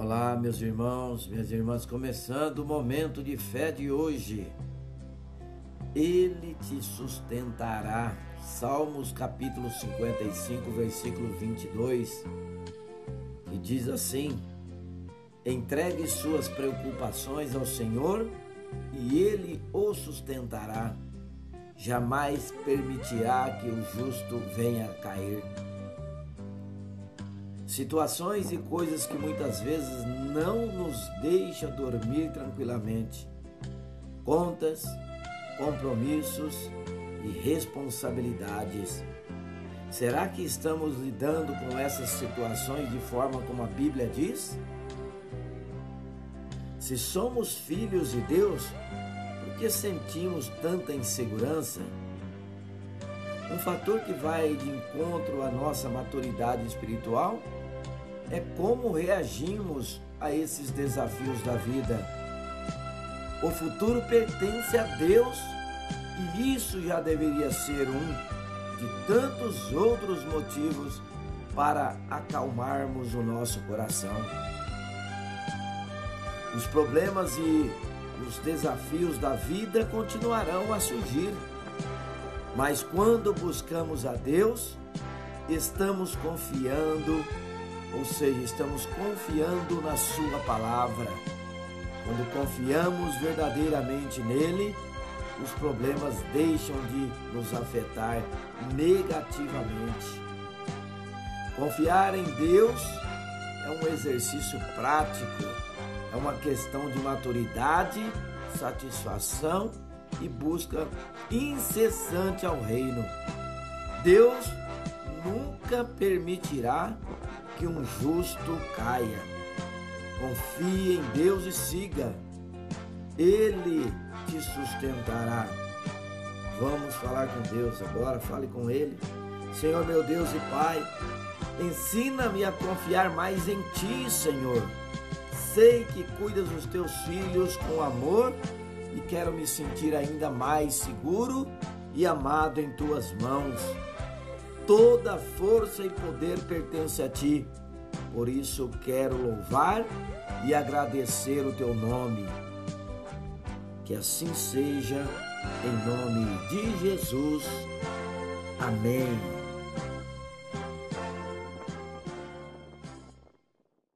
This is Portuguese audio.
Olá, meus irmãos, minhas irmãs, começando o momento de fé de hoje. Ele te sustentará. Salmos capítulo 55, versículo 22, e diz assim: Entregue suas preocupações ao Senhor e ele o sustentará. Jamais permitirá que o justo venha a cair. Situações e coisas que muitas vezes não nos deixam dormir tranquilamente. Contas, compromissos e responsabilidades. Será que estamos lidando com essas situações de forma como a Bíblia diz? Se somos filhos de Deus, por que sentimos tanta insegurança? Um fator que vai de encontro à nossa maturidade espiritual é como reagimos a esses desafios da vida. O futuro pertence a Deus e isso já deveria ser um de tantos outros motivos para acalmarmos o nosso coração. Os problemas e os desafios da vida continuarão a surgir, mas quando buscamos a Deus, estamos confiando ou seja, estamos confiando na Sua palavra. Quando confiamos verdadeiramente nele, os problemas deixam de nos afetar negativamente. Confiar em Deus é um exercício prático, é uma questão de maturidade, satisfação e busca incessante ao reino. Deus nunca permitirá que um justo caia. Confie em Deus e siga. Ele te sustentará. Vamos falar com Deus agora, fale com Ele. Senhor meu Deus e Pai, ensina-me a confiar mais em Ti, Senhor. Sei que cuidas dos teus filhos com amor e quero me sentir ainda mais seguro e amado em Tuas mãos. Toda força e poder pertence a ti. Por isso quero louvar e agradecer o teu nome. Que assim seja, em nome de Jesus. Amém.